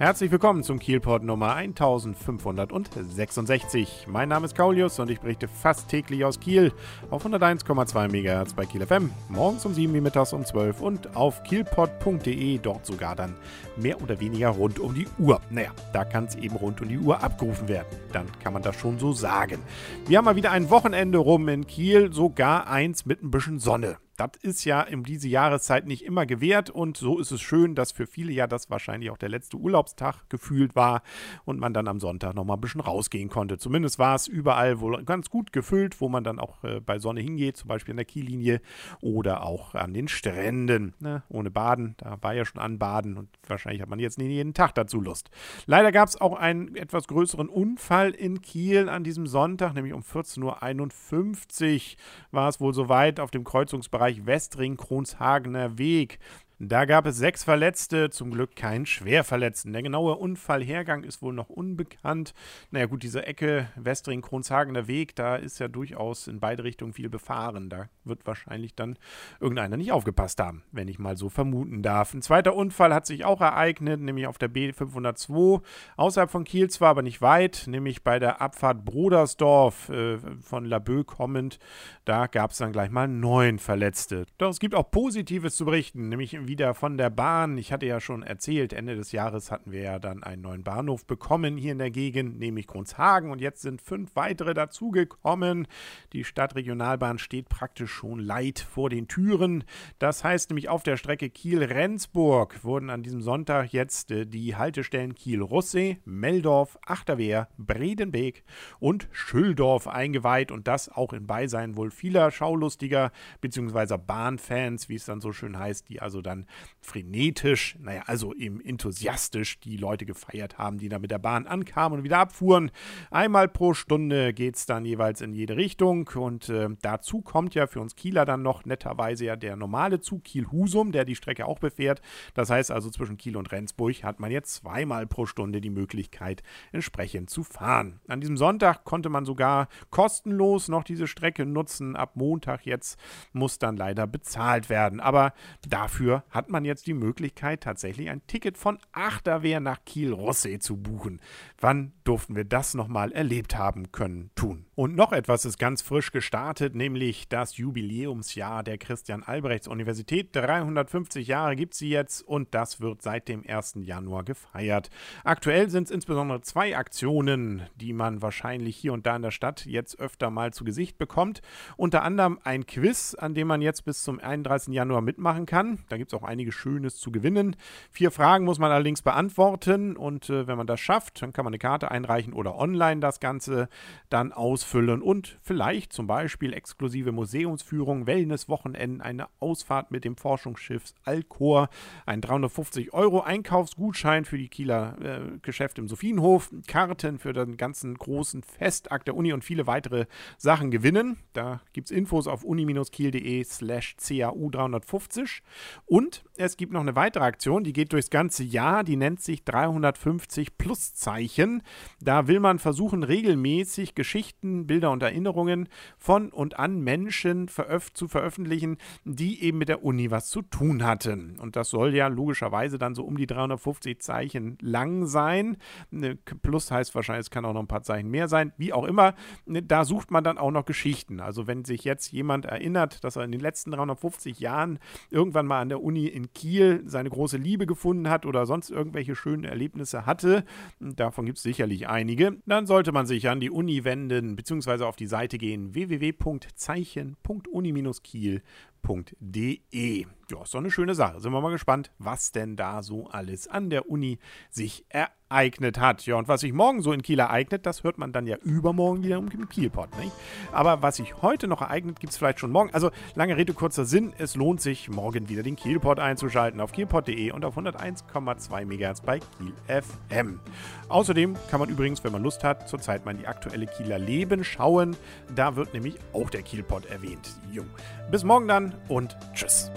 Herzlich willkommen zum Kielport Nummer 1566. Mein Name ist Kaulius und ich berichte fast täglich aus Kiel auf 101,2 MHz bei Kiel FM, morgens um 7 wie mittags um 12 und auf kielport.de, dort sogar dann mehr oder weniger rund um die Uhr. Naja, da kann es eben rund um die Uhr abgerufen werden. Dann kann man das schon so sagen. Wir haben mal wieder ein Wochenende rum in Kiel, sogar eins mit ein bisschen Sonne. Das ist ja in diese Jahreszeit nicht immer gewährt und so ist es schön, dass für viele ja das wahrscheinlich auch der letzte Urlaubstag gefühlt war und man dann am Sonntag nochmal ein bisschen rausgehen konnte. Zumindest war es überall wohl ganz gut gefüllt, wo man dann auch äh, bei Sonne hingeht, zum Beispiel an der Kiellinie oder auch an den Stränden. Ne? Ohne Baden, da war ja schon Anbaden und wahrscheinlich hat man jetzt nicht jeden Tag dazu Lust. Leider gab es auch einen etwas größeren Unfall in Kiel an diesem Sonntag, nämlich um 14.51 Uhr war es wohl soweit auf dem Kreuzungsbereich Bereich Westring-Kronshagener Weg. Da gab es sechs Verletzte, zum Glück keinen Schwerverletzten. Der genaue Unfallhergang ist wohl noch unbekannt. Naja gut, diese Ecke Westring-Kronshagener Weg, da ist ja durchaus in beide Richtungen viel befahren. Da wird wahrscheinlich dann irgendeiner nicht aufgepasst haben, wenn ich mal so vermuten darf. Ein zweiter Unfall hat sich auch ereignet, nämlich auf der B502, außerhalb von Kiel zwar, aber nicht weit, nämlich bei der Abfahrt Brodersdorf äh, von Laboe kommend. Da gab es dann gleich mal neun Verletzte. Doch es gibt auch Positives zu berichten, nämlich wieder von der Bahn. Ich hatte ja schon erzählt, Ende des Jahres hatten wir ja dann einen neuen Bahnhof bekommen hier in der Gegend, nämlich Kronshagen. Und jetzt sind fünf weitere dazugekommen. Die Stadtregionalbahn steht praktisch schon leid vor den Türen. Das heißt nämlich auf der Strecke Kiel-Rendsburg wurden an diesem Sonntag jetzt äh, die Haltestellen Kiel-Russee, Meldorf, Achterwehr, Bredenbeek und Schülldorf eingeweiht. Und das auch in Beisein wohl vieler Schaulustiger bzw. Bahnfans, wie es dann so schön heißt, die also dann frenetisch, naja, also eben enthusiastisch die Leute gefeiert haben, die da mit der Bahn ankamen und wieder abfuhren. Einmal pro Stunde geht es dann jeweils in jede Richtung und äh, dazu kommt ja für uns Kieler dann noch netterweise ja der normale Zug Kiel-Husum, der die Strecke auch befährt. Das heißt also zwischen Kiel und Rendsburg hat man jetzt zweimal pro Stunde die Möglichkeit entsprechend zu fahren. An diesem Sonntag konnte man sogar kostenlos noch diese Strecke nutzen. Ab Montag jetzt muss dann leider bezahlt werden. Aber dafür hat man jetzt die Möglichkeit, tatsächlich ein Ticket von Achterwehr nach Kiel-Rossee zu buchen. Wann durften wir das nochmal erlebt haben können, tun? Und noch etwas ist ganz frisch gestartet, nämlich das Jubiläumsjahr der Christian-Albrechts-Universität. 350 Jahre gibt sie jetzt und das wird seit dem 1. Januar gefeiert. Aktuell sind es insbesondere zwei Aktionen, die man wahrscheinlich hier und da in der Stadt jetzt öfter mal zu Gesicht bekommt. Unter anderem ein Quiz, an dem man jetzt bis zum 31. Januar mitmachen kann. Da gibt es auch einiges Schönes zu gewinnen. Vier Fragen muss man allerdings beantworten und äh, wenn man das schafft, dann kann man eine Karte einreichen oder online das Ganze dann ausfüllen und vielleicht zum Beispiel exklusive Museumsführungen, Wellnesswochenenden, eine Ausfahrt mit dem Forschungsschiff Alcor, ein 350 Euro Einkaufsgutschein für die Kieler äh, Geschäfte im Sophienhof, Karten für den ganzen großen Festakt der Uni und viele weitere Sachen gewinnen. Da gibt es Infos auf uni-kiel.de slash CAU 350 und es gibt noch eine weitere Aktion, die geht durchs ganze Jahr, die nennt sich 350 Pluszeichen. Da will man versuchen, regelmäßig Geschichten, Bilder und Erinnerungen von und an Menschen veröf zu veröffentlichen, die eben mit der Uni was zu tun hatten. Und das soll ja logischerweise dann so um die 350 Zeichen lang sein. Plus heißt wahrscheinlich, es kann auch noch ein paar Zeichen mehr sein. Wie auch immer, da sucht man dann auch noch Geschichten. Also wenn sich jetzt jemand erinnert, dass er in den letzten 350 Jahren irgendwann mal an der Uni in Kiel seine große Liebe gefunden hat oder sonst irgendwelche schönen Erlebnisse hatte, davon gibt es sicherlich einige, dann sollte man sich an die Uni wenden bzw. auf die Seite gehen www.zeichen.uni-kiel.de. Ja, ist doch eine schöne Sache. Sind wir mal gespannt, was denn da so alles an der Uni sich ereignet hat. Ja, und was sich morgen so in Kiel ereignet, das hört man dann ja übermorgen wieder im Kielpot. Nicht? Aber was sich heute noch ereignet, gibt es vielleicht schon morgen. Also lange Rede, kurzer Sinn. Es lohnt sich, morgen wieder den Kielpot einzuschalten auf kielpot.de und auf 101,2 MHz bei Kiel FM. Außerdem kann man übrigens, wenn man Lust hat, zurzeit mal in die aktuelle Kieler Leben schauen. Da wird nämlich auch der Kielpot erwähnt. Jo. Bis morgen dann und tschüss.